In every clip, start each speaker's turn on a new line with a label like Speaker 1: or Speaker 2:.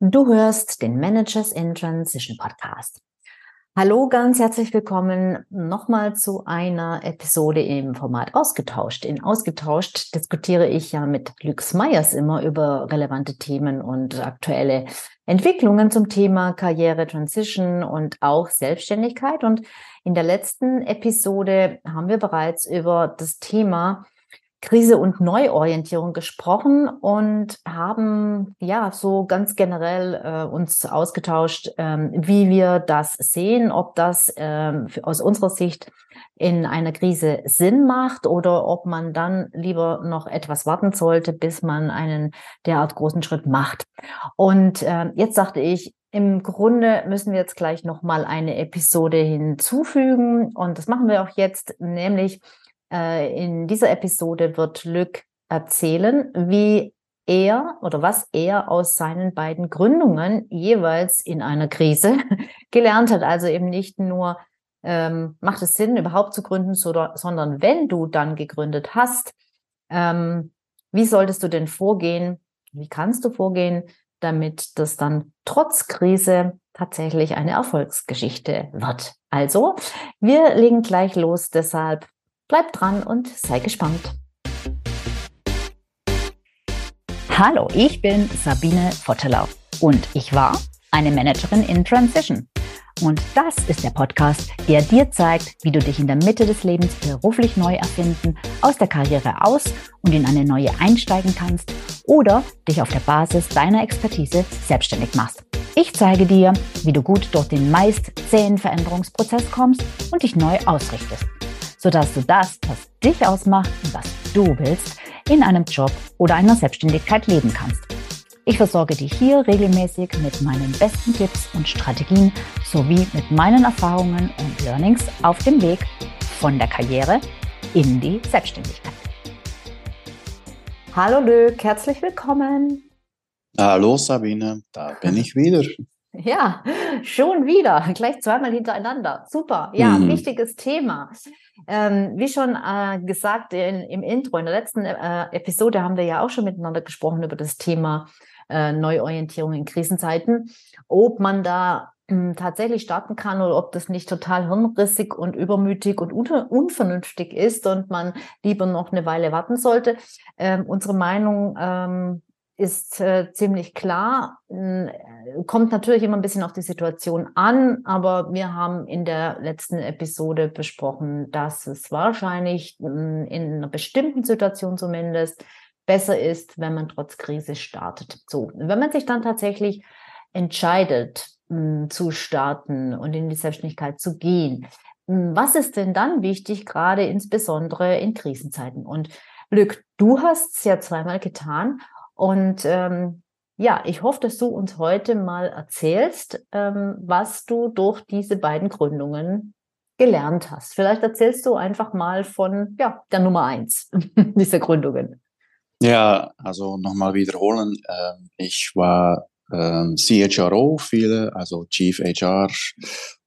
Speaker 1: Du hörst den Managers in Transition Podcast. Hallo, ganz herzlich willkommen nochmal zu einer Episode im Format Ausgetauscht. In Ausgetauscht diskutiere ich ja mit Lux Meyers immer über relevante Themen und aktuelle Entwicklungen zum Thema Karriere, Transition und auch Selbstständigkeit. Und in der letzten Episode haben wir bereits über das Thema Krise und Neuorientierung gesprochen und haben ja so ganz generell äh, uns ausgetauscht, ähm, wie wir das sehen, ob das ähm, aus unserer Sicht in einer Krise Sinn macht oder ob man dann lieber noch etwas warten sollte, bis man einen derart großen Schritt macht. Und äh, jetzt sagte ich, im Grunde müssen wir jetzt gleich noch mal eine Episode hinzufügen und das machen wir auch jetzt, nämlich in dieser Episode wird Lück erzählen, wie er oder was er aus seinen beiden Gründungen jeweils in einer Krise gelernt hat. Also eben nicht nur, ähm, macht es Sinn, überhaupt zu gründen, sondern wenn du dann gegründet hast, ähm, wie solltest du denn vorgehen? Wie kannst du vorgehen, damit das dann trotz Krise tatsächlich eine Erfolgsgeschichte wird? Also, wir legen gleich los. Deshalb Bleib dran und sei gespannt. Hallo, ich bin Sabine Vottelau und ich war eine Managerin in Transition. Und das ist der Podcast, der dir zeigt, wie du dich in der Mitte des Lebens beruflich neu erfinden, aus der Karriere aus und in eine neue einsteigen kannst oder dich auf der Basis deiner Expertise selbstständig machst. Ich zeige dir, wie du gut durch den meist zähen Veränderungsprozess kommst und dich neu ausrichtest sodass du das, was dich ausmacht und was du willst, in einem Job oder einer Selbstständigkeit leben kannst. Ich versorge dich hier regelmäßig mit meinen besten Tipps und Strategien sowie mit meinen Erfahrungen und Learnings auf dem Weg von der Karriere in die Selbstständigkeit. Hallo Lück, herzlich willkommen.
Speaker 2: Hallo Sabine, da bin ich wieder.
Speaker 1: Ja, schon wieder, gleich zweimal hintereinander. Super, ja, mhm. wichtiges Thema. Ähm, wie schon äh, gesagt in, im Intro, in der letzten äh, Episode haben wir ja auch schon miteinander gesprochen über das Thema äh, Neuorientierung in Krisenzeiten, ob man da hm, tatsächlich starten kann oder ob das nicht total hirnrissig und übermütig und un unvernünftig ist und man lieber noch eine Weile warten sollte. Ähm, unsere Meinung ähm, ist äh, ziemlich klar. Äh, kommt natürlich immer ein bisschen auf die Situation an, aber wir haben in der letzten Episode besprochen, dass es wahrscheinlich äh, in einer bestimmten Situation zumindest besser ist, wenn man trotz Krise startet. So, wenn man sich dann tatsächlich entscheidet, mh, hm, zu starten und in die Selbstständigkeit zu gehen, hm, was ist denn dann wichtig, gerade insbesondere in Krisenzeiten? Und Lück, du hast es ja zweimal getan und ähm, ja, ich hoffe, dass du uns heute mal erzählst, ähm, was du durch diese beiden Gründungen gelernt hast. Vielleicht erzählst du einfach mal von ja, der Nummer eins dieser Gründungen.
Speaker 2: Ja, also nochmal wiederholen. Ähm, ich war ähm, CHRO, viele, also Chief HR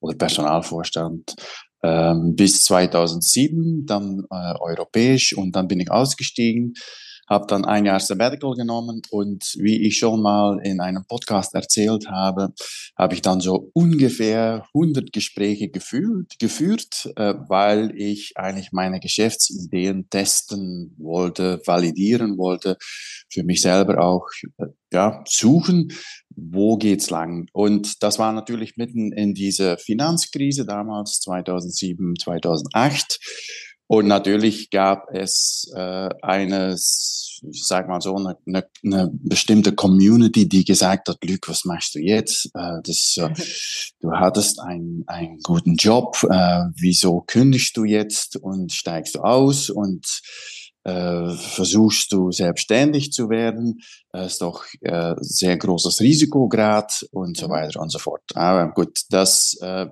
Speaker 2: oder Personalvorstand ähm, bis 2007, dann äh, europäisch und dann bin ich ausgestiegen habe dann ein Jahr Sabbatical genommen und wie ich schon mal in einem Podcast erzählt habe, habe ich dann so ungefähr 100 Gespräche geführt, geführt äh, weil ich eigentlich meine Geschäftsideen testen wollte, validieren wollte, für mich selber auch äh, ja, suchen, wo geht's lang? Und das war natürlich mitten in diese Finanzkrise damals 2007, 2008 und natürlich gab es äh, eines, ich sag mal so, eine, eine, eine bestimmte Community, die gesagt hat, Luc, was machst du jetzt? Äh, das, äh, du hattest einen, einen guten Job, äh, wieso kündigst du jetzt und steigst du aus und äh, versuchst du selbstständig zu werden, äh, ist doch äh, sehr großes Risikograd und so mhm. weiter und so fort. Aber gut, das äh,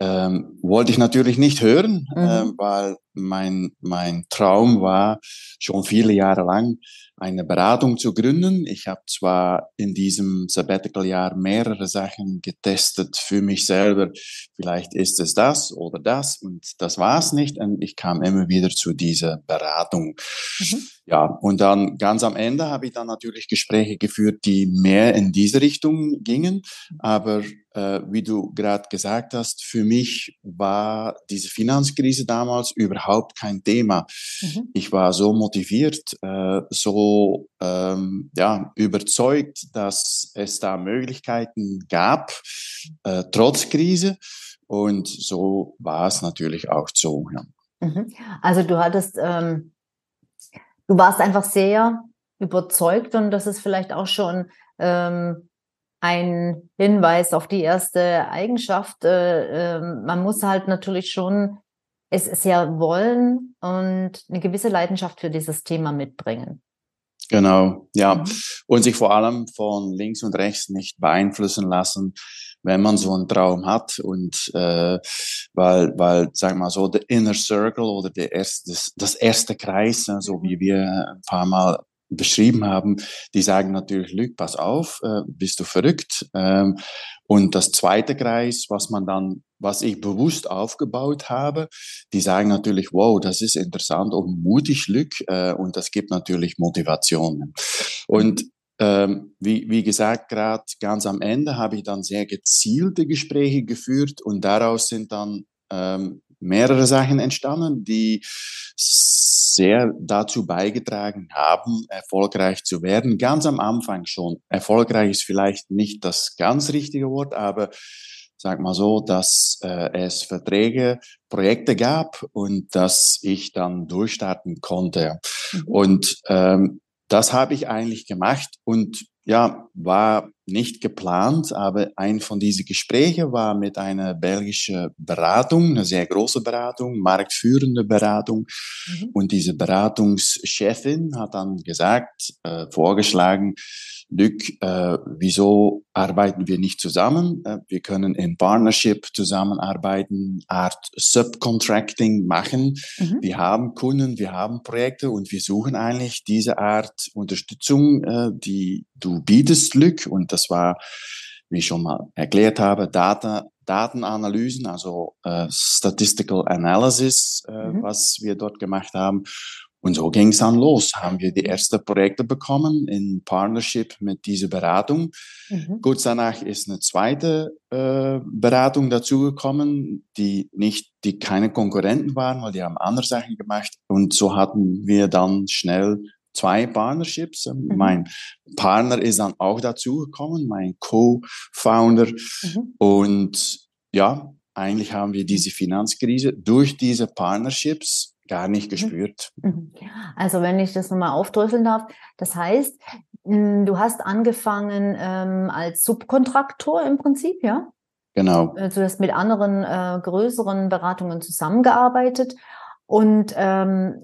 Speaker 2: ähm, wollte ich natürlich nicht hören, mhm. äh, weil mein, mein Traum war schon viele Jahre lang, eine Beratung zu gründen. Ich habe zwar in diesem Sabbatical-Jahr mehrere Sachen getestet für mich selber. Vielleicht ist es das oder das und das war es nicht. Und ich kam immer wieder zu dieser Beratung. Mhm. Ja, und dann ganz am Ende habe ich dann natürlich Gespräche geführt, die mehr in diese Richtung gingen. Aber äh, wie du gerade gesagt hast, für mich war diese Finanzkrise damals überhaupt kein Thema. Mhm. Ich war so motiviert, äh, so ähm, ja, überzeugt, dass es da Möglichkeiten gab, äh, trotz Krise. Und so war es natürlich auch so. Ja.
Speaker 1: Mhm. Also du hattest, ähm, du warst einfach sehr überzeugt und das ist vielleicht auch schon ähm, ein Hinweis auf die erste Eigenschaft. Äh, äh, man muss halt natürlich schon es sehr wollen und eine gewisse Leidenschaft für dieses Thema mitbringen.
Speaker 2: Genau, ja. Mhm. Und sich vor allem von links und rechts nicht beeinflussen lassen, wenn man so einen Traum hat. Und äh, weil, weil, sag mal so, der Inner Circle oder der erste, das, das erste Kreis, so also wie wir ein paar Mal beschrieben haben, die sagen natürlich, Lüg, pass auf, äh, bist du verrückt. Ähm, und das zweite Kreis, was man dann, was ich bewusst aufgebaut habe, die sagen natürlich, wow, das ist interessant und mutig, Lüg, äh, und das gibt natürlich Motivation. Und ähm, wie, wie gesagt, gerade ganz am Ende habe ich dann sehr gezielte Gespräche geführt und daraus sind dann ähm, mehrere Sachen entstanden, die sehr dazu beigetragen haben, erfolgreich zu werden. Ganz am Anfang schon. Erfolgreich ist vielleicht nicht das ganz richtige Wort, aber sag mal so, dass äh, es Verträge, Projekte gab und dass ich dann durchstarten konnte. Mhm. Und ähm, das habe ich eigentlich gemacht und ja, war nicht geplant, aber ein von diesen Gesprächen war mit einer belgischen Beratung, eine sehr große Beratung, marktführende Beratung. Mhm. Und diese Beratungschefin hat dann gesagt, äh, vorgeschlagen, Luc, äh, wieso arbeiten wir nicht zusammen? Äh, wir können in Partnership zusammenarbeiten, Art Subcontracting machen. Mhm. Wir haben Kunden, wir haben Projekte und wir suchen eigentlich diese Art Unterstützung, äh, die du bietest, Luc. Und das war, wie ich schon mal erklärt habe, Data, Datenanalysen, also äh, Statistical Analysis, äh, mhm. was wir dort gemacht haben. Und so ging es dann los. Haben wir die ersten Projekte bekommen in Partnership mit dieser Beratung. Mhm. Kurz danach ist eine zweite äh, Beratung dazugekommen, die nicht, die keine Konkurrenten waren, weil die haben andere Sachen gemacht. Und so hatten wir dann schnell zwei Partnerships. Ähm, mhm. Mein Partner ist dann auch dazugekommen, mein Co-Founder. Mhm. Und ja, eigentlich haben wir diese Finanzkrise durch diese Partnerships gar nicht mhm. gespürt. Mhm.
Speaker 1: Also wenn ich das nochmal aufdröseln darf, das heißt, hm, du hast angefangen ähm, als Subkontraktor im Prinzip, ja?
Speaker 2: Genau.
Speaker 1: Also du hast mit anderen äh, größeren Beratungen zusammengearbeitet und ähm,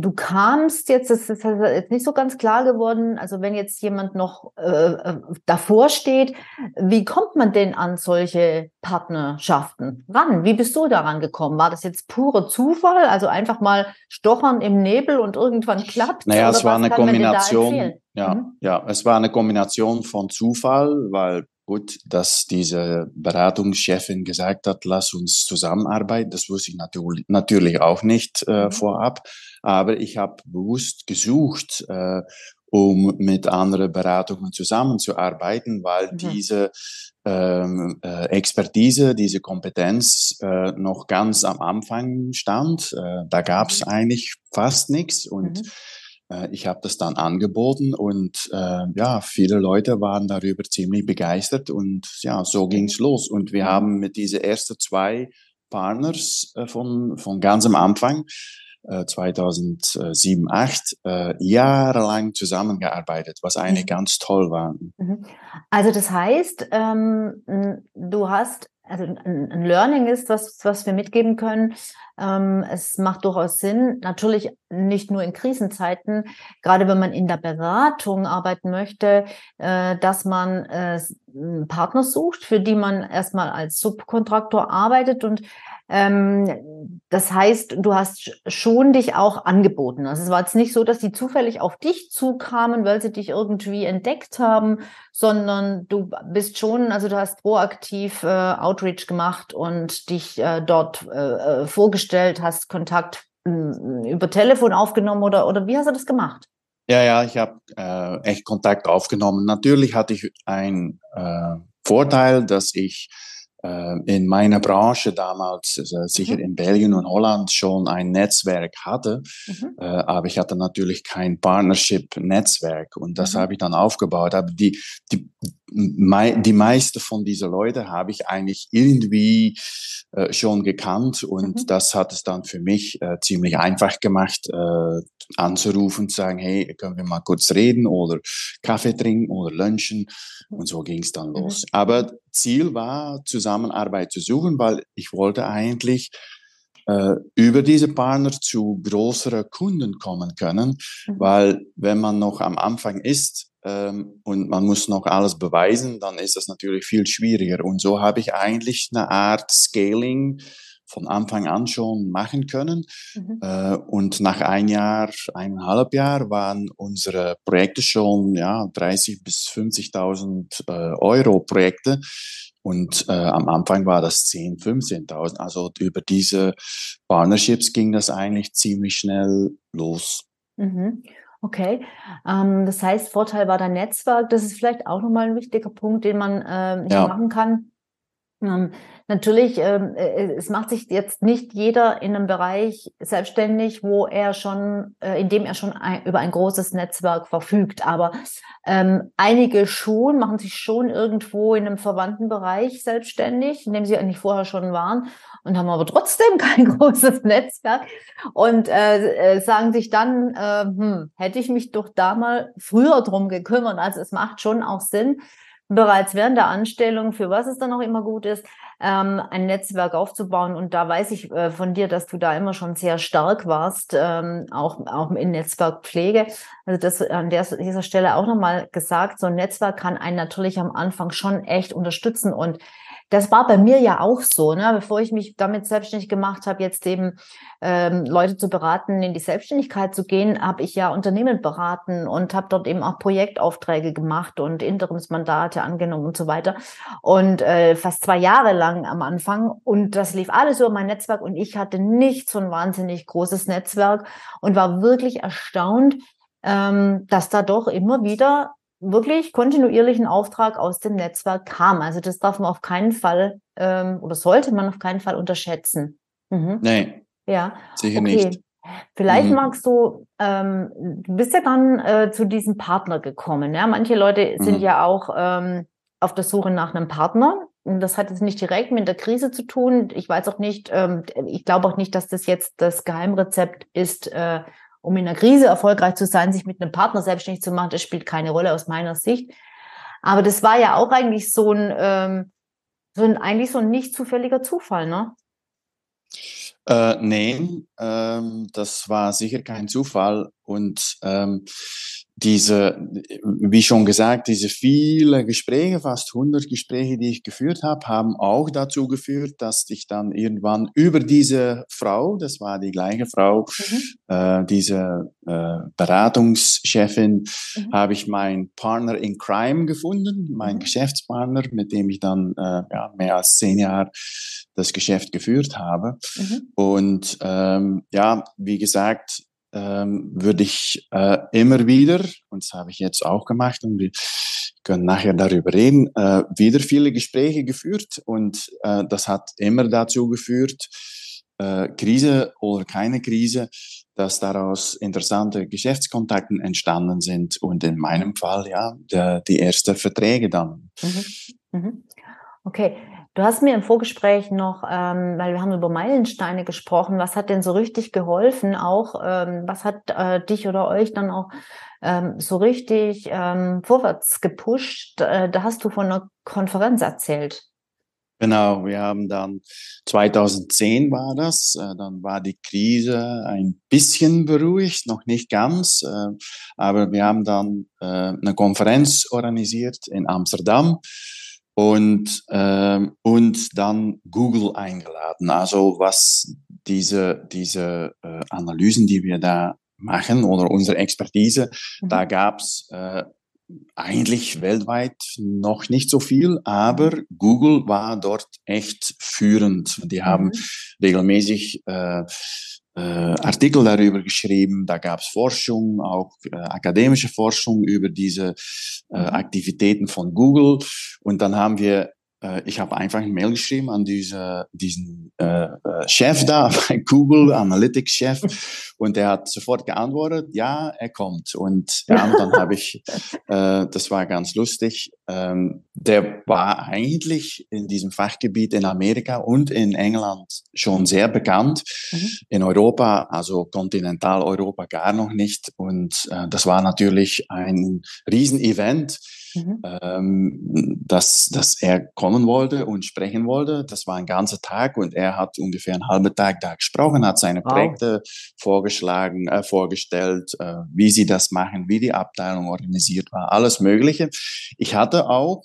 Speaker 1: du kamst jetzt, das ist jetzt nicht so ganz klar geworden, also wenn jetzt jemand noch äh, äh, davor steht, wie kommt man denn an solche Partnerschaften ran? Wie bist du daran gekommen? War das jetzt pure Zufall, also einfach mal stochern im Nebel und irgendwann klappt?
Speaker 2: Naja, es war eine Kombination. Ja, mhm. ja, es war eine Kombination von Zufall, weil gut, dass diese Beratungschefin gesagt hat, lass uns zusammenarbeiten. Das wusste ich natürlich, natürlich auch nicht äh, mhm. vorab, aber ich habe bewusst gesucht, äh, um mit anderen Beratungen zusammenzuarbeiten, weil mhm. diese ähm, äh, Expertise, diese Kompetenz äh, noch ganz am Anfang stand. Äh, da gab es mhm. eigentlich fast nichts und mhm ich habe das dann angeboten und äh, ja, viele Leute waren darüber ziemlich begeistert und ja, so ging's los. Und wir haben mit diese ersten zwei Partners äh, von, von ganz am Anfang, äh, 2007, 2008, äh, jahrelang zusammengearbeitet, was eigentlich mhm. ganz toll war. Mhm.
Speaker 1: Also das heißt, ähm, du hast, also ein Learning ist, was, was wir mitgeben können, Ähm, es macht durchaus Sinn, natürlich nicht nur in Krisenzeiten, gerade wenn man in der Beratung arbeiten möchte, äh, dass man äh, Partner sucht, für die man erstmal als Subkontraktor arbeitet und ähm, das heißt, du hast schon dich auch angeboten. Also es war jetzt nicht so, dass die zufällig auf dich zukamen, weil sie dich irgendwie entdeckt haben, sondern du bist schon, also du hast proaktiv äh, Outreach gemacht und dich äh, dort äh, äh vorgestellt, hast Kontakt über Telefon aufgenommen oder, oder wie hast du das gemacht?
Speaker 2: Ja, ja, ich habe äh, echt Kontakt aufgenommen. Natürlich hatte ich einen Vorteil, dass ich äh, in meiner Branche damals, also sicher mhm. in Belgien und Holland, schon ein Netzwerk hatte. Mhm. Äh, aber ich hatte natürlich kein Partnership-Netzwerk und das mhm. habe ich dann aufgebaut. Aber die, die, mei die meiste von diesen Leuten habe ich eigentlich irgendwie äh, schon gekannt und mhm. das hat es dann für mich äh, ziemlich einfach gemacht, äh, anzurufen, zu sagen, hey, können wir mal kurz reden oder Kaffee trinken oder lunchen und so ging es dann mhm. los. Aber Ziel war, Zusammenarbeit zu suchen, weil ich wollte eigentlich äh, über diese Partner zu größeren Kunden kommen können, mhm. weil wenn man noch am Anfang ist ähm, und man muss noch alles beweisen, dann ist das natürlich viel schwieriger. Und so habe ich eigentlich eine Art Scaling von Anfang an schon machen können. Mhm. Äh, und nach ein Jahr, eineinhalb Jahr waren unsere Projekte schon ja 30 bis 50.000 äh, Euro Projekte. Und äh, am Anfang war das 10, 15.000. Also über diese Partnerships ging das eigentlich ziemlich schnell los.
Speaker 1: Mhm. Okay, ähm, das heißt, Vorteil war dein Netzwerk. Das ist vielleicht auch nochmal ein wichtiger Punkt, den man äh, ja. machen kann. Ähm, natürlich, ähm, äh, es macht sich jetzt nicht jeder in einem Bereich selbstständig, wo er schon, äh, in dem er schon ein, über ein großes Netzwerk verfügt. Aber ähm, einige schon machen sich schon irgendwo in einem verwandten Bereich selbstständig, in dem sie eigentlich vorher schon waren und haben aber trotzdem kein großes Netzwerk und äh, äh, sagen sich dann, äh, hm, hätte ich mich doch da mal früher drum gekümmert. Also es macht schon auch Sinn, bereits während der Anstellung, für was es dann auch immer gut ist, ähm, ein Netzwerk aufzubauen. Und da weiß ich äh, von dir, dass du da immer schon sehr stark warst, ähm, auch, auch in Netzwerkpflege. Also das an der, dieser Stelle auch nochmal gesagt, so ein Netzwerk kann einen natürlich am Anfang schon echt unterstützen und das war bei mir ja auch so, ne? bevor ich mich damit selbstständig gemacht habe, jetzt eben ähm, Leute zu beraten, in die Selbstständigkeit zu gehen, habe ich ja Unternehmen beraten und habe dort eben auch Projektaufträge gemacht und Interimsmandate angenommen und so weiter. Und äh, fast zwei Jahre lang am Anfang. Und das lief alles über mein Netzwerk und ich hatte nicht so ein wahnsinnig großes Netzwerk und war wirklich erstaunt, ähm, dass da doch immer wieder wirklich kontinuierlichen Auftrag aus dem Netzwerk kam. Also das darf man auf keinen Fall ähm, oder sollte man auf keinen Fall unterschätzen.
Speaker 2: Mhm. Nee. Ja. Sicher okay. nicht.
Speaker 1: Vielleicht mhm. magst du, ähm, du bist ja dann äh, zu diesem Partner gekommen. Ja? Manche Leute sind mhm. ja auch ähm, auf der Suche nach einem Partner. Und das hat jetzt nicht direkt mit der Krise zu tun. Ich weiß auch nicht, ähm, ich glaube auch nicht, dass das jetzt das Geheimrezept ist, äh, um in einer Krise erfolgreich zu sein, sich mit einem Partner selbstständig zu machen, das spielt keine Rolle aus meiner Sicht. Aber das war ja auch eigentlich so ein, ähm, so ein eigentlich so ein nicht zufälliger Zufall, ne?
Speaker 2: Äh, nee, ähm, das war sicher kein Zufall. Und ähm, diese, wie schon gesagt, diese viele Gespräche, fast 100 Gespräche, die ich geführt habe, haben auch dazu geführt, dass ich dann irgendwann über diese Frau, das war die gleiche Frau, mhm. äh, diese äh, Beratungschefin, mhm. habe ich meinen Partner in Crime gefunden, meinen mhm. Geschäftspartner, mit dem ich dann äh, ja, mehr als zehn Jahre das Geschäft geführt habe. Mhm. Und ähm, ja, wie gesagt, ähm, würde ich äh, immer wieder, und das habe ich jetzt auch gemacht, und wir können nachher darüber reden, äh, wieder viele Gespräche geführt und äh, das hat immer dazu geführt, äh, Krise oder keine Krise, dass daraus interessante Geschäftskontakte entstanden sind und in meinem Fall ja der, die ersten Verträge dann. Mhm.
Speaker 1: Mhm. Okay, Du hast mir im Vorgespräch noch, ähm, weil wir haben über Meilensteine gesprochen, was hat denn so richtig geholfen auch? Ähm, was hat äh, dich oder euch dann auch ähm, so richtig ähm, vorwärts gepusht? Äh, da hast du von einer Konferenz erzählt.
Speaker 2: Genau, wir haben dann 2010 war das, äh, dann war die Krise ein bisschen beruhigt, noch nicht ganz, äh, aber wir haben dann äh, eine Konferenz organisiert in Amsterdam und, ähm, und dann Google eingeladen. Also was diese, diese Analysen, die wir da machen oder unsere Expertise, mhm. da gab's äh, eigentlich weltweit noch nicht so viel, aber Google war dort echt führend. Die haben mhm. regelmäßig äh, äh, Artikel darüber geschrieben, da gab es Forschung, auch äh, akademische Forschung über diese äh, mhm. Aktivitäten von Google. Und dann haben wir äh, ich habe einfach eine Mail geschrieben an diese, diesen äh, äh Chef da Google, Analytics-Chef, und der hat sofort geantwortet, ja, er kommt. Und ja, und dann habe ich, äh, das war ganz lustig, ähm, der war eigentlich in diesem Fachgebiet in Amerika und in England schon sehr bekannt. Mhm. In Europa, also Kontinentaleuropa gar noch nicht. Und äh, das war natürlich ein Riesenevent mhm. ähm, dass, dass er kommen wollte und sprechen wollte. Das war ein ganzer Tag und er hat ungefähr einen halben Tag da gesprochen, hat seine wow. Projekte vorgeschlagen, äh, vorgestellt, äh, wie sie das machen, wie die Abteilung organisiert war, alles Mögliche. Ich hatte auch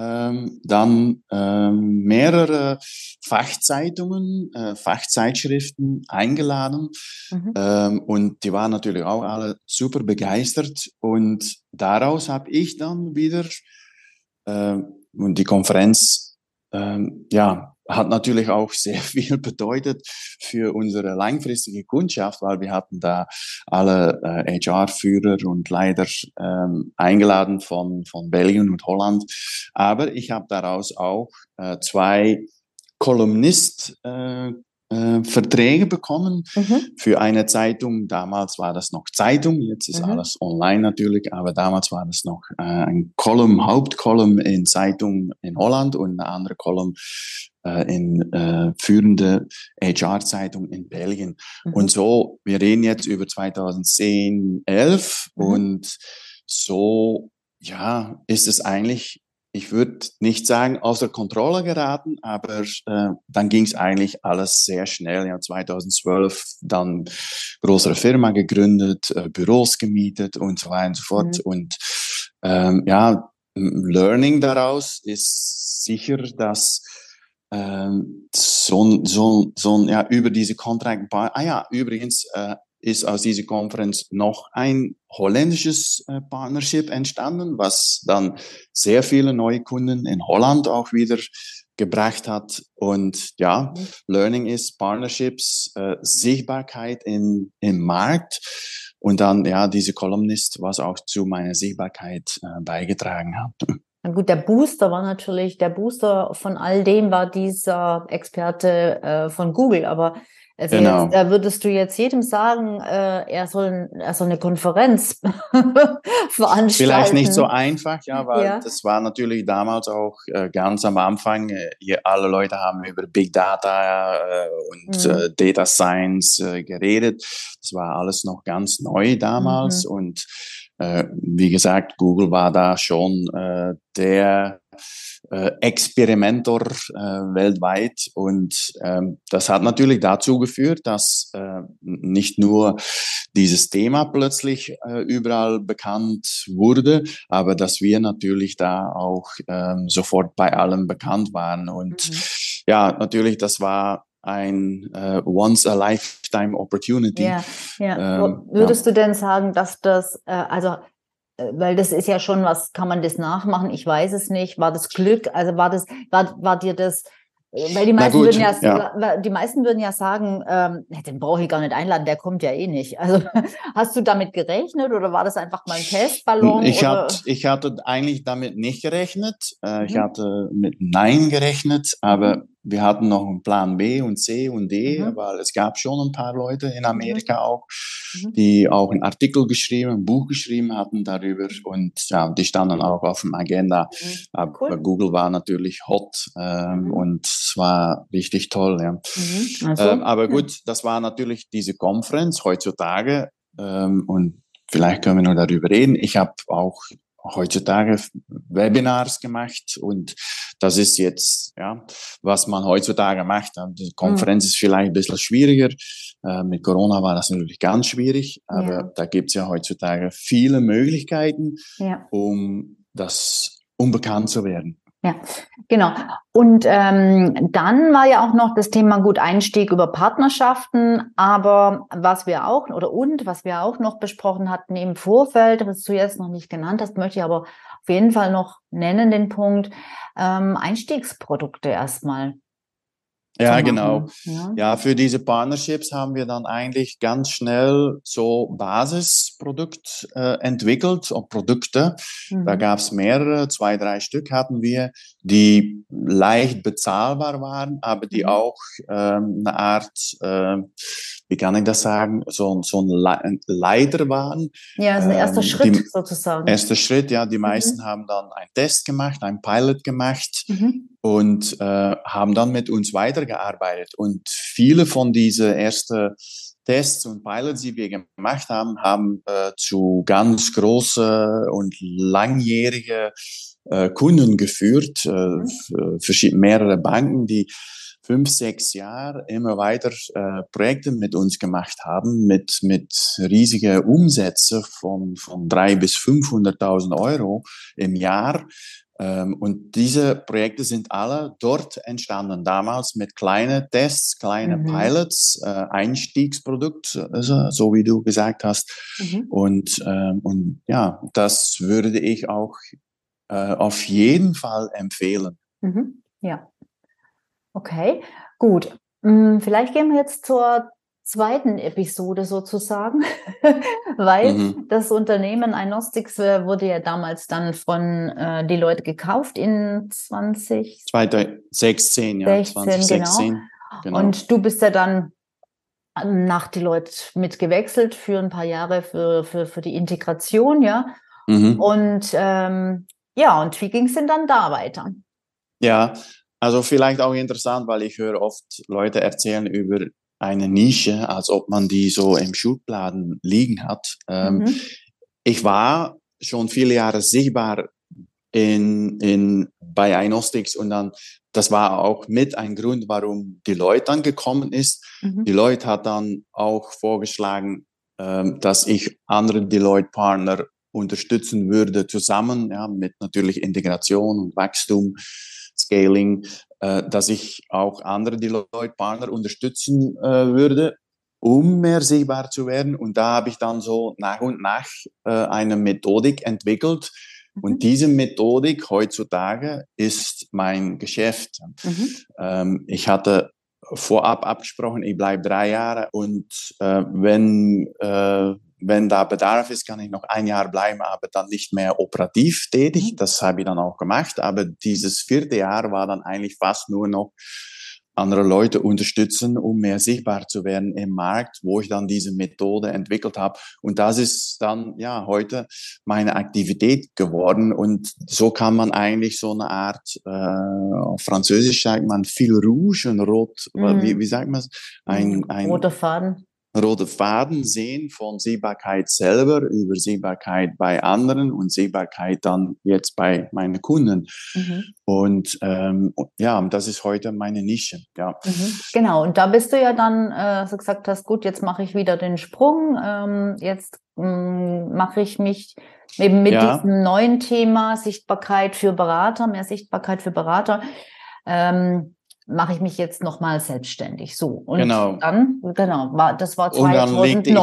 Speaker 2: ähm, dann ähm, mehrere Fachzeitungen, äh, Fachzeitschriften eingeladen mhm. ähm, und die waren natürlich auch alle super begeistert und daraus habe ich dann wieder äh, und die Konferenz ähm, ja hat natürlich auch sehr viel bedeutet für unsere langfristige Kundschaft, weil wir hatten da alle äh, HR-Führer und Leiter ähm, eingeladen von, von Belgien und Holland. Aber ich habe daraus auch äh, zwei Kolumnist äh, äh, Verträge bekommen mhm. für eine Zeitung. Damals war das noch Zeitung, jetzt ist mhm. alles online natürlich, aber damals war das noch äh, ein Column, Hauptkolumn in Zeitung in Holland und eine andere Kolumn äh, in äh, führende HR-Zeitung in Belgien. Mhm. Und so, wir reden jetzt über 2010, 11 mhm. und so, ja, ist es eigentlich ich würde nicht sagen außer Kontrolle geraten, aber äh, dann ging es eigentlich alles sehr schnell. Ja, 2012 dann größere Firma gegründet, äh, Büros gemietet und so weiter und so fort. Mhm. Und ähm, ja, Learning daraus ist sicher, dass ähm, so, so, so ja, über diese Contract, ah ja, übrigens, äh, ist aus dieser Konferenz noch ein holländisches äh, Partnership entstanden, was dann sehr viele neue Kunden in Holland auch wieder gebracht hat. Und ja, mhm. Learning ist Partnerships, äh, Sichtbarkeit in, im Markt und dann ja diese Columnist, was auch zu meiner Sichtbarkeit äh, beigetragen hat.
Speaker 1: Na gut, der Booster war natürlich, der Booster von all dem war dieser Experte äh, von Google, aber also genau. jetzt, da würdest du jetzt jedem sagen, äh, er, soll, er soll eine Konferenz veranstalten.
Speaker 2: Vielleicht nicht so einfach, ja, weil ja. das war natürlich damals auch äh, ganz am Anfang. Äh, alle Leute haben über Big Data äh, und mhm. Äh, Data Science äh, geredet. Das war alles noch ganz neu damals mhm. und wie gesagt, Google war da schon der äh, Experimentor äh, weltweit. Und ähm, das hat natürlich dazu geführt, dass äh, nicht nur dieses Thema plötzlich äh, überall bekannt wurde, aber dass wir natürlich da auch ähm, sofort bei allem bekannt waren. Und mhm. ja, natürlich, das war ein äh, once a lifetime opportunity.
Speaker 1: Ja, ja. Ähm, Würdest ja. du denn sagen, dass das, äh, also äh, weil das ist ja schon was, kann man das nachmachen? Ich weiß es nicht. War das Glück? Also war das, war, war dir das, äh, weil die meisten gut, würden ja, ja, die meisten würden ja sagen, ähm, den brauche ich gar nicht einladen, der kommt ja eh nicht. Also hast du damit gerechnet oder war das einfach mal ein Testballon?
Speaker 2: Ich, hat, ich hatte eigentlich damit nicht gerechnet. Äh, mhm. Ich hatte mit Nein gerechnet, aber wir hatten noch einen Plan B und C und D, mhm. weil es gab schon ein paar Leute in Amerika mhm. auch, mhm. die auch einen Artikel geschrieben, ein Buch geschrieben hatten darüber und ja, die standen auch auf dem Agenda. Mhm. Aber cool. Google war natürlich hot ähm, mhm. und es war richtig toll. Ja. Mhm. Also, ähm, aber gut, das war natürlich diese Konferenz heutzutage ähm, und vielleicht können wir noch darüber reden. Ich habe auch heutzutage Webinars gemacht und das ist jetzt, ja, was man heutzutage macht. Die Konferenz mhm. ist vielleicht ein bisschen schwieriger. Äh, mit Corona war das natürlich ganz schwierig, aber ja. da gibt's ja heutzutage viele Möglichkeiten, ja. um das unbekannt zu werden.
Speaker 1: Ja, genau. Und ähm, dann war ja auch noch das Thema gut Einstieg über Partnerschaften, aber was wir auch oder und was wir auch noch besprochen hatten im Vorfeld, was du jetzt noch nicht genannt hast, möchte ich aber auf jeden Fall noch nennen den Punkt ähm, Einstiegsprodukte erstmal.
Speaker 2: Ja, genau. Ja. ja. für diese Partnerships haben wir dann eigentlich ganz schnell so Basisprodukt äh, entwickelt, und Produkte. Mhm. Da gab es mehrere, zwei, drei Stück hatten wir, die leicht bezahlbar waren, aber die mhm. auch ähm, eine Art äh, wie kann ich das sagen, so, so ein Leiter waren.
Speaker 1: Ja, also ein erster ähm, Schritt die, sozusagen.
Speaker 2: Erster Schritt, ja. Die mhm. meisten mhm. haben dann einen Test gemacht, einen Pilot gemacht mhm. und äh, haben dann mit uns weitergearbeitet. Und viele von diesen ersten Tests und Pilots, die wir gemacht haben, haben äh, zu ganz große und langjährige äh, Kunden geführt, äh, mhm. mehrere Banken, die fünf, sechs Jahre immer weiter äh, Projekte mit uns gemacht haben, mit, mit riesigen Umsätzen von, von drei bis 500.000 Euro im Jahr. Ähm, und diese Projekte sind alle dort entstanden, damals mit kleinen Tests, kleinen mhm. Pilots, äh, Einstiegsprodukt, also, so wie du gesagt hast. Mhm. Und, ähm, und ja, das würde ich auch äh, auf jeden Fall empfehlen.
Speaker 1: Mhm. Ja, Okay, gut. Hm, vielleicht gehen wir jetzt zur zweiten Episode sozusagen, weil mhm. das Unternehmen Inostics äh, wurde ja damals dann von äh, die Leute gekauft in 20
Speaker 2: 2016, ja, 16, 2016. Genau.
Speaker 1: genau. Und du bist ja dann nach Deloitte mitgewechselt für ein paar Jahre für, für, für die Integration, ja. Mhm. Und ähm, ja, und wie ging es denn dann da weiter?
Speaker 2: Ja, also vielleicht auch interessant, weil ich höre oft Leute erzählen über eine Nische, als ob man die so im Schubladen liegen hat. Ähm, mhm. Ich war schon viele Jahre sichtbar in, in, bei Agnostics und dann, das war auch mit ein Grund, warum die Leute dann gekommen ist. Mhm. Die Leute hat dann auch vorgeschlagen, ähm, dass ich andere Deloitte-Partner unterstützen würde, zusammen, ja, mit natürlich Integration und Wachstum Scaling, äh, dass ich auch andere Deloitte-Partner unterstützen äh, würde, um mehr sichtbar zu werden. Und da habe ich dann so nach und nach äh, eine Methodik entwickelt. Mhm. Und diese Methodik heutzutage ist mein Geschäft. Mhm. Ähm, ich hatte vorab abgesprochen, ich bleibe drei Jahre und äh, wenn äh, wenn da Bedarf ist, kann ich noch ein Jahr bleiben, aber dann nicht mehr operativ tätig. Mhm. Das habe ich dann auch gemacht. Aber dieses vierte Jahr war dann eigentlich fast nur noch andere Leute unterstützen, um mehr sichtbar zu werden im Markt, wo ich dann diese Methode entwickelt habe. Und das ist dann ja heute meine Aktivität geworden. Und so kann man eigentlich so eine Art, äh, auf Französisch sagt man viel Rouge und Rot, mhm. wie, wie sagt man es?
Speaker 1: Ein, ein roter Faden
Speaker 2: rote Faden sehen von Sehbarkeit selber über Sehbarkeit bei anderen und Sehbarkeit dann jetzt bei meinen Kunden. Mhm. Und ähm, ja, das ist heute meine Nische. Ja.
Speaker 1: Mhm. Genau, und da bist du ja dann äh, so gesagt hast, gut, jetzt mache ich wieder den Sprung, ähm, jetzt ähm, mache ich mich eben mit ja. diesem neuen Thema Sichtbarkeit für Berater, mehr Sichtbarkeit für Berater. Ähm, mache ich mich jetzt nochmal selbstständig. So. Und genau. dann, genau, war, das war 2019,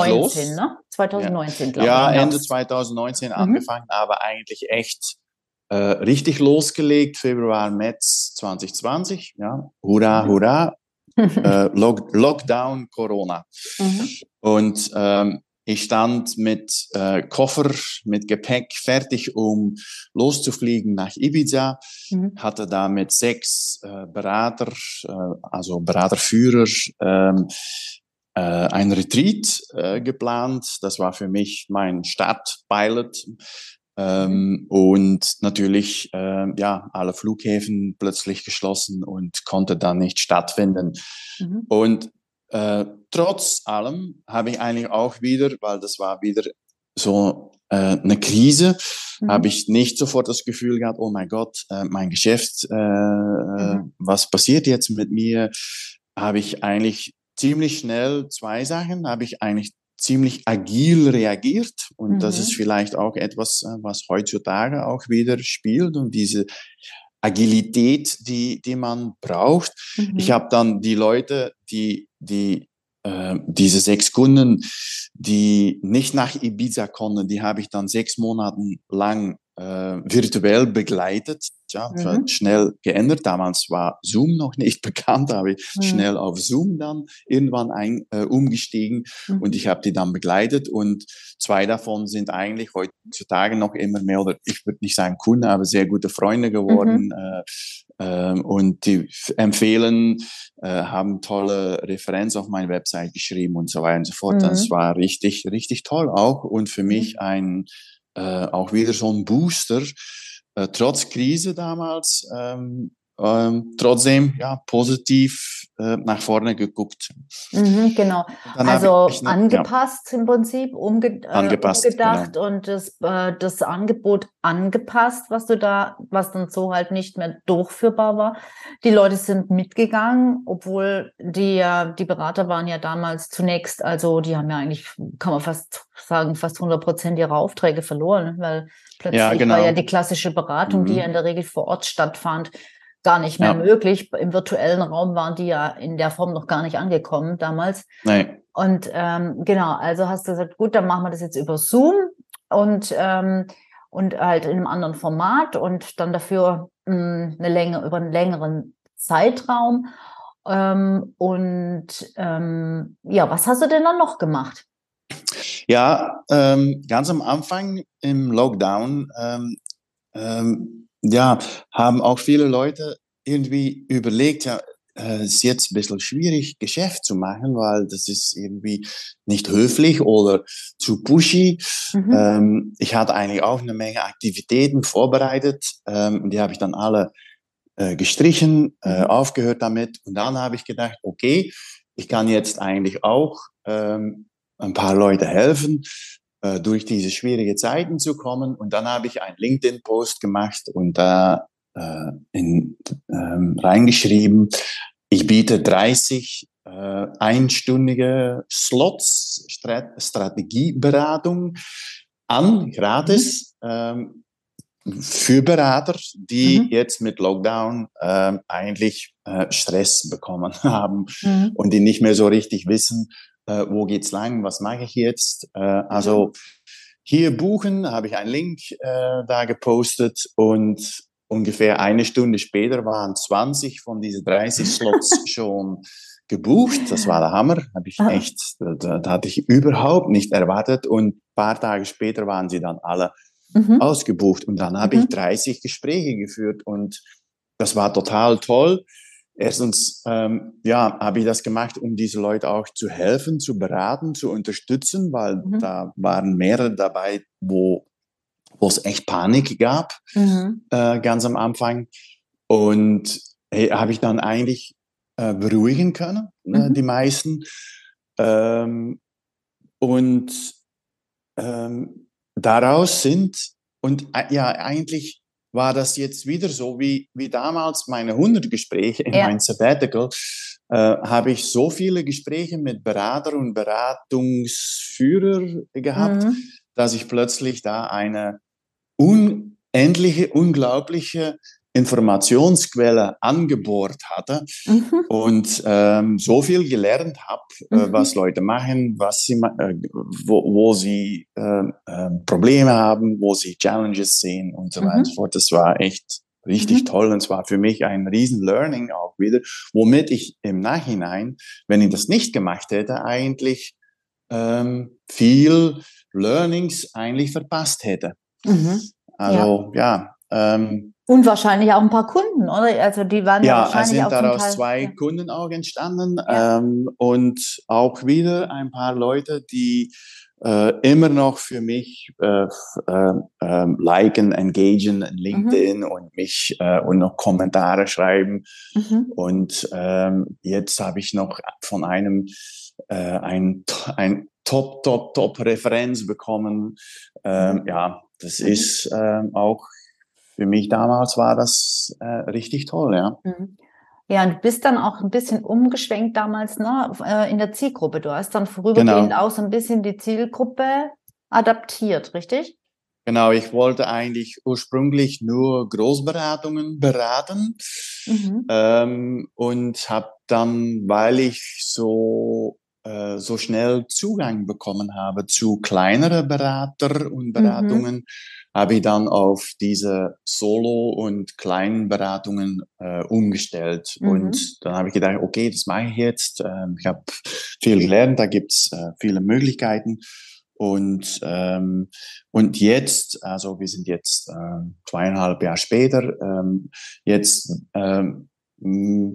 Speaker 1: ne? 2019,
Speaker 2: ja. glaube ich. Ja, Ende 2019 mhm. angefangen, aber eigentlich echt äh, richtig losgelegt, Februar, März 2020. Ja, hurra, mhm. hurra. äh, Lock Lockdown, Corona. Mhm. Und ähm, ich stand mit äh, Koffer, mit Gepäck fertig, um loszufliegen nach Ibiza. Mhm. Hatte da mit sechs äh, Berater, äh, also Beraterführer, ähm, äh, ein Retreat äh, geplant. Das war für mich mein Stadtpilot. Ähm, und natürlich, äh, ja, alle Flughäfen plötzlich geschlossen und konnte dann nicht stattfinden. Mhm. Und äh, trotz allem habe ich eigentlich auch wieder, weil das war wieder so äh, eine Krise, mhm. habe ich nicht sofort das Gefühl gehabt, oh mein Gott, äh, mein Geschäft, äh, mhm. was passiert jetzt mit mir? Habe ich eigentlich ziemlich schnell zwei Sachen, habe ich eigentlich ziemlich agil reagiert und mhm. das ist vielleicht auch etwas, äh, was heutzutage auch wieder spielt und diese Agilität, die, die man braucht. Mhm. Ich habe dann die Leute, die, die äh, diese sechs Kunden, die nicht nach Ibiza konnten, die habe ich dann sechs Monate lang virtuell begleitet. Ja, mhm. schnell geändert. Damals war Zoom noch nicht bekannt, habe ich mhm. schnell auf Zoom dann irgendwann ein, äh, umgestiegen mhm. und ich habe die dann begleitet und zwei davon sind eigentlich heutzutage noch immer mehr oder ich würde nicht sagen Kunden, aber sehr gute Freunde geworden. Mhm. Äh, äh, und die empfehlen, äh, haben tolle Referenz auf meine Website geschrieben und so weiter und so fort. Das mhm. war richtig, richtig toll auch und für mich mhm. ein äh, auch wieder so Booster, äh, trotz Krise damals, ähm, ähm, trotzdem ja positiv äh, nach vorne geguckt.
Speaker 1: Mhm, genau. Also ne, angepasst ja. im Prinzip, umge äh, angepasst, umgedacht genau. und das, äh, das Angebot angepasst, was du da, was dann so halt nicht mehr durchführbar war. Die Leute sind mitgegangen, obwohl die die Berater waren ja damals zunächst, also die haben ja eigentlich, kann man fast sagen, fast 100 Prozent ihrer Aufträge verloren, weil plötzlich ja, genau. war ja die klassische Beratung, mhm. die ja in der Regel vor Ort stattfand, gar nicht mehr ja. möglich. Im virtuellen Raum waren die ja in der Form noch gar nicht angekommen damals.
Speaker 2: Nein.
Speaker 1: Und ähm, genau, also hast du gesagt, gut, dann machen wir das jetzt über Zoom und ähm, und halt in einem anderen Format und dann dafür mh, hm, eine Länge über einen längeren Zeitraum. Ähm, und ähm, ja, was hast du denn dann noch gemacht?
Speaker 2: Ja, ähm, ganz am Anfang im Lockdown ähm, ähm, ja, haben auch viele Leute irgendwie überlegt, ja, es ist jetzt ein bisschen schwierig, Geschäft zu machen, weil das ist irgendwie nicht höflich oder zu pushy. Mhm. Ähm, ich hatte eigentlich auch eine Menge Aktivitäten vorbereitet ähm, und die habe ich dann alle äh, gestrichen, äh, mhm. aufgehört damit. Und dann habe ich gedacht, okay, ich kann jetzt eigentlich auch ähm, ein paar Leute helfen, äh, durch diese schwierige Zeiten zu kommen. Und dann habe ich einen LinkedIn-Post gemacht und da äh, in, ähm, reingeschrieben, ich biete 30 äh, einstündige Slots, Strat Strategieberatung an, gratis. Mhm. Ähm, für Berater, die mhm. jetzt mit Lockdown äh, eigentlich äh, Stress bekommen haben mhm. und die nicht mehr so richtig wissen, äh, wo geht's lang, was mache ich jetzt. Äh, also hier buchen, habe ich einen Link äh, da gepostet und ungefähr eine Stunde später waren 20 von diesen 30 Slots schon gebucht. Das war der Hammer. Habe ich ah. echt, da, da, hatte ich überhaupt nicht erwartet. Und ein paar Tage später waren sie dann alle mhm. ausgebucht. Und dann habe mhm. ich 30 Gespräche geführt und das war total toll. Erstens, ähm, ja, habe ich das gemacht, um diese Leute auch zu helfen, zu beraten, zu unterstützen, weil mhm. da waren mehrere dabei, wo wo es echt Panik gab, mhm. äh, ganz am Anfang. Und hey, habe ich dann eigentlich äh, beruhigen können, äh, mhm. die meisten. Ähm, und ähm, daraus sind, und äh, ja, eigentlich war das jetzt wieder so wie, wie damals meine 100 Gespräche in ja. meinem Sabbatical. Äh, habe ich so viele Gespräche mit Berater und Beratungsführer gehabt, mhm. dass ich plötzlich da eine unendliche, unglaubliche Informationsquelle angebohrt hatte mhm. und ähm, so viel gelernt habe, äh, mhm. was Leute machen, was sie, äh, wo, wo sie äh, Probleme haben, wo sie Challenges sehen und so weiter und mhm. so fort. Das war echt richtig mhm. toll und zwar für mich ein riesen Learning auch wieder, womit ich im Nachhinein, wenn ich das nicht gemacht hätte, eigentlich ähm, viel Learnings eigentlich verpasst hätte. Mhm. Also ja, ja ähm,
Speaker 1: und wahrscheinlich auch ein paar Kunden, oder? Also die waren ja,
Speaker 2: ja wahrscheinlich sind daraus Teil, zwei ja. Kunden auch entstanden ja. ähm, und auch wieder ein paar Leute, die äh, immer noch für mich äh, äh, äh, liken, engagen in LinkedIn mhm. und mich äh, und noch Kommentare schreiben. Mhm. Und ähm, jetzt habe ich noch von einem äh, ein, ein top, top, top Referenz bekommen. Ähm, mhm. Ja, das mhm. ist ähm, auch für mich damals war das äh, richtig toll, ja. Mhm.
Speaker 1: Ja, und du bist dann auch ein bisschen umgeschwenkt damals ne, äh, in der Zielgruppe. Du hast dann vorübergehend genau. auch so ein bisschen die Zielgruppe adaptiert, richtig?
Speaker 2: Genau, ich wollte eigentlich ursprünglich nur Großberatungen beraten mhm. ähm, und habe dann, weil ich so äh, so schnell Zugang bekommen habe zu kleineren Berater und mhm. Beratungen, mhm. Habe ich dann auf diese Solo- und kleinen Beratungen äh, umgestellt. Mhm. Und dann habe ich gedacht, okay, das mache ich jetzt. Ähm, ich habe viel gelernt, da gibt's äh, viele Möglichkeiten. Und, ähm, und jetzt, also wir sind jetzt äh, zweieinhalb Jahre später, ähm, jetzt ähm,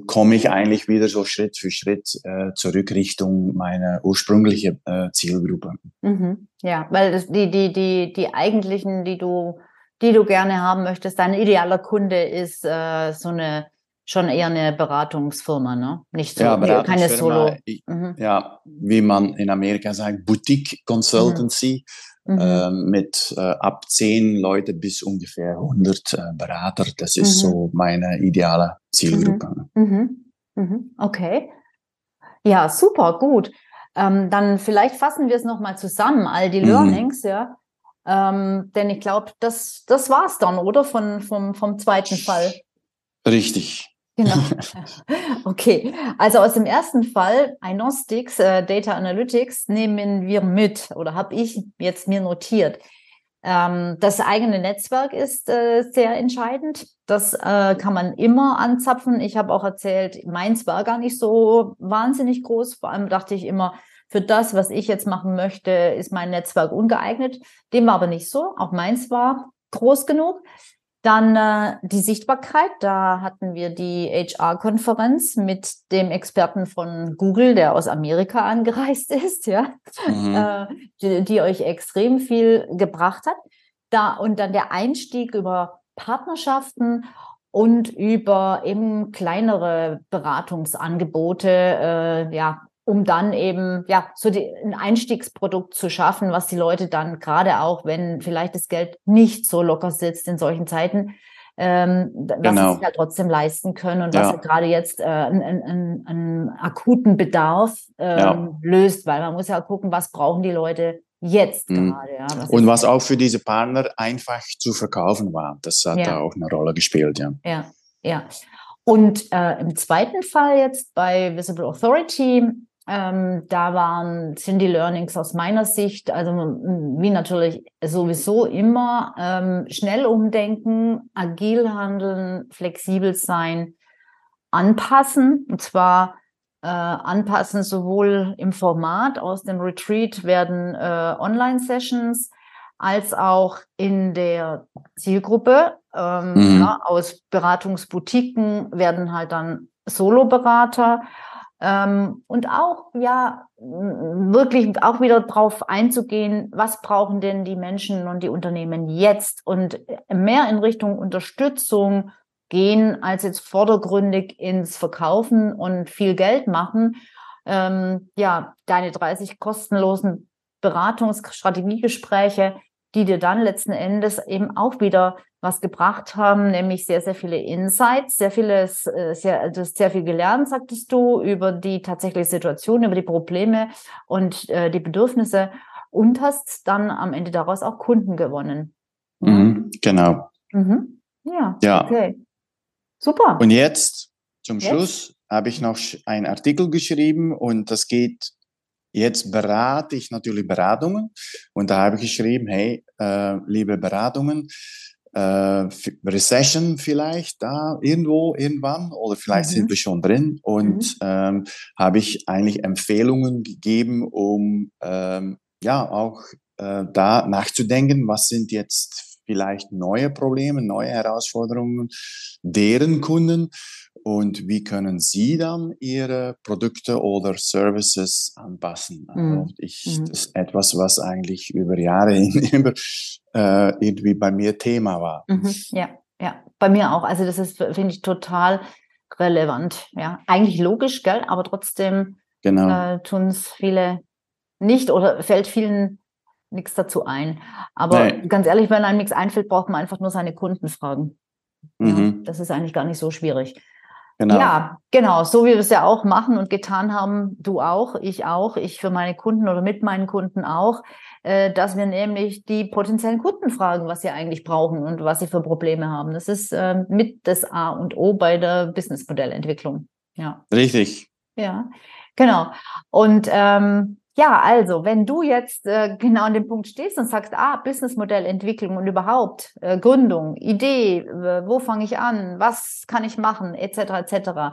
Speaker 2: komme ich eigentlich wieder so Schritt für Schritt äh, zurück Richtung meine ursprüngliche äh, Zielgruppe.
Speaker 1: Mhm. Ja, weil das, die, die, die, die eigentlichen, die du, die du gerne haben möchtest, dein idealer Kunde ist äh, so eine schon eher eine Beratungsfirma, ne? Nicht so,
Speaker 2: ja, keine Solo. Mhm. Ja, wie man in Amerika sagt, Boutique Consultancy. Mhm. Äh, mit äh, ab zehn Leute bis ungefähr 100 äh, Berater. Das ist mhm. so meine ideale Zielgruppe.
Speaker 1: Mhm. mhm. Mhm. Okay. Ja, super, gut. Ähm, dann vielleicht fassen wir es nochmal zusammen, all die mhm. Learnings, ja. Ähm, denn ich glaube, das, das war's dann, oder? Von, vom, vom zweiten Fall.
Speaker 2: Richtig.
Speaker 1: Genau. Okay, also aus dem ersten Fall, Agnostics, äh, Data Analytics, nehmen wir mit oder habe ich jetzt mir notiert. Ähm, das eigene Netzwerk ist äh, sehr entscheidend. Das äh, kann man immer anzapfen. Ich habe auch erzählt, meins war gar nicht so wahnsinnig groß. Vor allem dachte ich immer, für das, was ich jetzt machen möchte, ist mein Netzwerk ungeeignet. Dem war aber nicht so. Auch meins war groß genug. Dann äh, die Sichtbarkeit. Da hatten wir die HR-Konferenz mit dem Experten von Google, der aus Amerika angereist ist, ja, mhm. äh, die, die, euch extrem viel gebracht hat. Da und dann der Einstieg über Partnerschaften und über eben kleinere Beratungsangebote, äh, ja, um dann eben ja so die, ein Einstiegsprodukt zu schaffen, was die Leute dann gerade auch, wenn vielleicht das Geld nicht so locker sitzt in solchen Zeiten, ähm, was genau. sie sich halt trotzdem leisten können und ja. was halt gerade jetzt äh, einen, einen, einen akuten Bedarf ähm, ja. löst, weil man muss ja gucken, was brauchen die Leute jetzt mhm. gerade. Ja?
Speaker 2: Was und was auch für diese Partner einfach zu verkaufen war, das hat ja. da auch eine Rolle gespielt, ja.
Speaker 1: Ja, ja. Und äh, im zweiten Fall jetzt bei Visible Authority ähm, da waren, sind die Learnings aus meiner Sicht, also wie natürlich sowieso immer, ähm, schnell umdenken, agil handeln, flexibel sein, anpassen. Und zwar äh, anpassen sowohl im Format aus dem Retreat werden äh, Online-Sessions als auch in der Zielgruppe. Ähm, mhm. ja, aus Beratungsboutiquen werden halt dann Solo-Berater ähm, und auch, ja, wirklich auch wieder drauf einzugehen, was brauchen denn die Menschen und die Unternehmen jetzt und mehr in Richtung Unterstützung gehen, als jetzt vordergründig ins Verkaufen und viel Geld machen. Ähm, ja, deine 30 kostenlosen Beratungsstrategiegespräche, die dir dann letzten Endes eben auch wieder was gebracht haben, nämlich sehr, sehr viele Insights, sehr vieles, äh, sehr, du hast sehr viel gelernt, sagtest du, über die tatsächliche Situation, über die Probleme und äh, die Bedürfnisse und hast dann am Ende daraus auch Kunden gewonnen.
Speaker 2: Mhm, genau.
Speaker 1: Mhm. Ja, ja, okay. Super.
Speaker 2: Und jetzt, zum jetzt? Schluss, habe ich noch einen Artikel geschrieben und das geht Jetzt berate ich natürlich Beratungen und da habe ich geschrieben, hey, äh, liebe Beratungen, äh, Recession vielleicht da irgendwo irgendwann oder vielleicht mhm. sind wir schon drin und mhm. ähm, habe ich eigentlich Empfehlungen gegeben, um ähm, ja auch äh, da nachzudenken, was sind jetzt vielleicht neue Probleme, neue Herausforderungen deren Kunden und wie können Sie dann Ihre Produkte oder Services anpassen? Also mhm. ich, mhm. das ist etwas, was eigentlich über Jahre immer äh, irgendwie bei mir Thema war.
Speaker 1: Mhm. Ja, ja, bei mir auch. Also das ist, finde ich, total relevant. Ja, eigentlich logisch, gell? Aber trotzdem genau. äh, tun es viele nicht oder fällt vielen nichts dazu ein. Aber nee. ganz ehrlich, wenn einem nichts einfällt, braucht man einfach nur seine Kunden fragen. Mhm. Ja, das ist eigentlich gar nicht so schwierig. Genau. Ja, genau, so wie wir es ja auch machen und getan haben, du auch, ich auch, ich für meine Kunden oder mit meinen Kunden auch, äh, dass wir nämlich die potenziellen Kunden fragen, was sie eigentlich brauchen und was sie für Probleme haben. Das ist äh, mit das A und O bei der Businessmodellentwicklung. Ja.
Speaker 2: Richtig.
Speaker 1: Ja, genau. Und ähm, ja, also, wenn du jetzt äh, genau an dem Punkt stehst und sagst, ah, Businessmodellentwicklung und überhaupt äh, Gründung, Idee, äh, wo fange ich an, was kann ich machen, etc., etc.,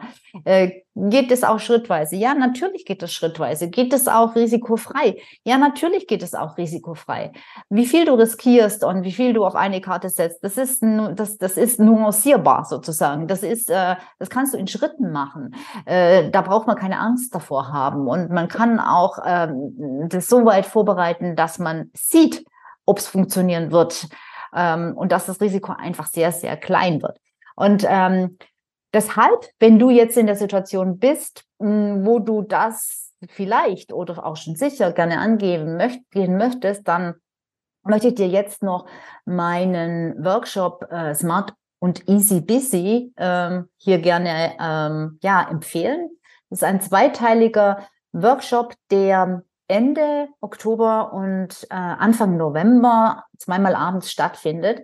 Speaker 1: geht es auch schrittweise? Ja, natürlich geht es schrittweise. Geht es auch risikofrei? Ja, natürlich geht es auch risikofrei. Wie viel du riskierst und wie viel du auf eine Karte setzt, das ist, das, das ist nuancierbar sozusagen. Das ist, äh, das kannst du in Schritten machen. Äh, da braucht man keine Angst davor haben und man kann auch äh, das so weit vorbereiten, dass man sieht, ob es funktionieren wird ähm, und dass das Risiko einfach sehr, sehr klein wird. Und ähm, deshalb, wenn du jetzt in der Situation bist, mh, wo du das vielleicht oder auch schon sicher gerne angeben möchtest, dann möchte ich dir jetzt noch meinen Workshop äh, Smart und Easy Busy ähm, hier gerne ähm, ja, empfehlen. Das ist ein zweiteiliger Workshop, der Ende Oktober und äh, Anfang November zweimal abends stattfindet.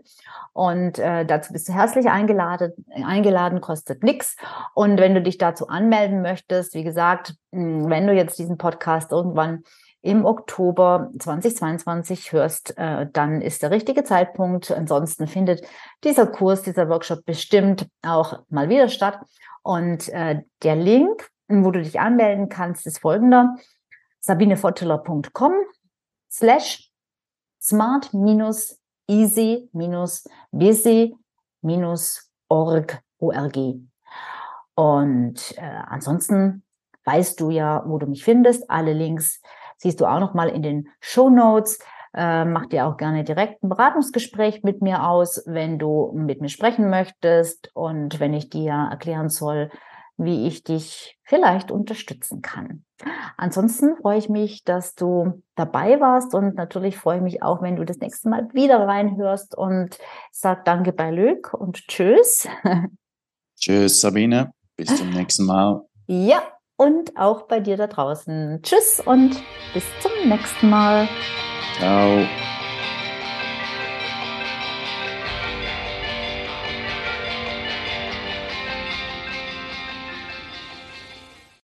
Speaker 1: Und äh, dazu bist du herzlich eingeladen. Eingeladen kostet nichts. Und wenn du dich dazu anmelden möchtest, wie gesagt, hm, wenn du jetzt diesen Podcast irgendwann im Oktober 2022 hörst, äh, dann ist der richtige Zeitpunkt. Ansonsten findet dieser Kurs, dieser Workshop bestimmt auch mal wieder statt. Und äh, der Link, wo du dich anmelden kannst, ist folgender sabinefotteler.com slash smart easy busy org org. Und äh, ansonsten weißt du ja, wo du mich findest. Alle Links siehst du auch noch mal in den Show Notes. Äh, mach dir auch gerne direkt ein Beratungsgespräch mit mir aus, wenn du mit mir sprechen möchtest und wenn ich dir erklären soll, wie ich dich vielleicht unterstützen kann. Ansonsten freue ich mich, dass du dabei warst und natürlich freue ich mich auch, wenn du das nächste Mal wieder reinhörst und sag danke bei Lück und tschüss.
Speaker 2: Tschüss, Sabine. Bis zum nächsten Mal.
Speaker 1: Ja, und auch bei dir da draußen. Tschüss und bis zum nächsten Mal.
Speaker 2: Ciao.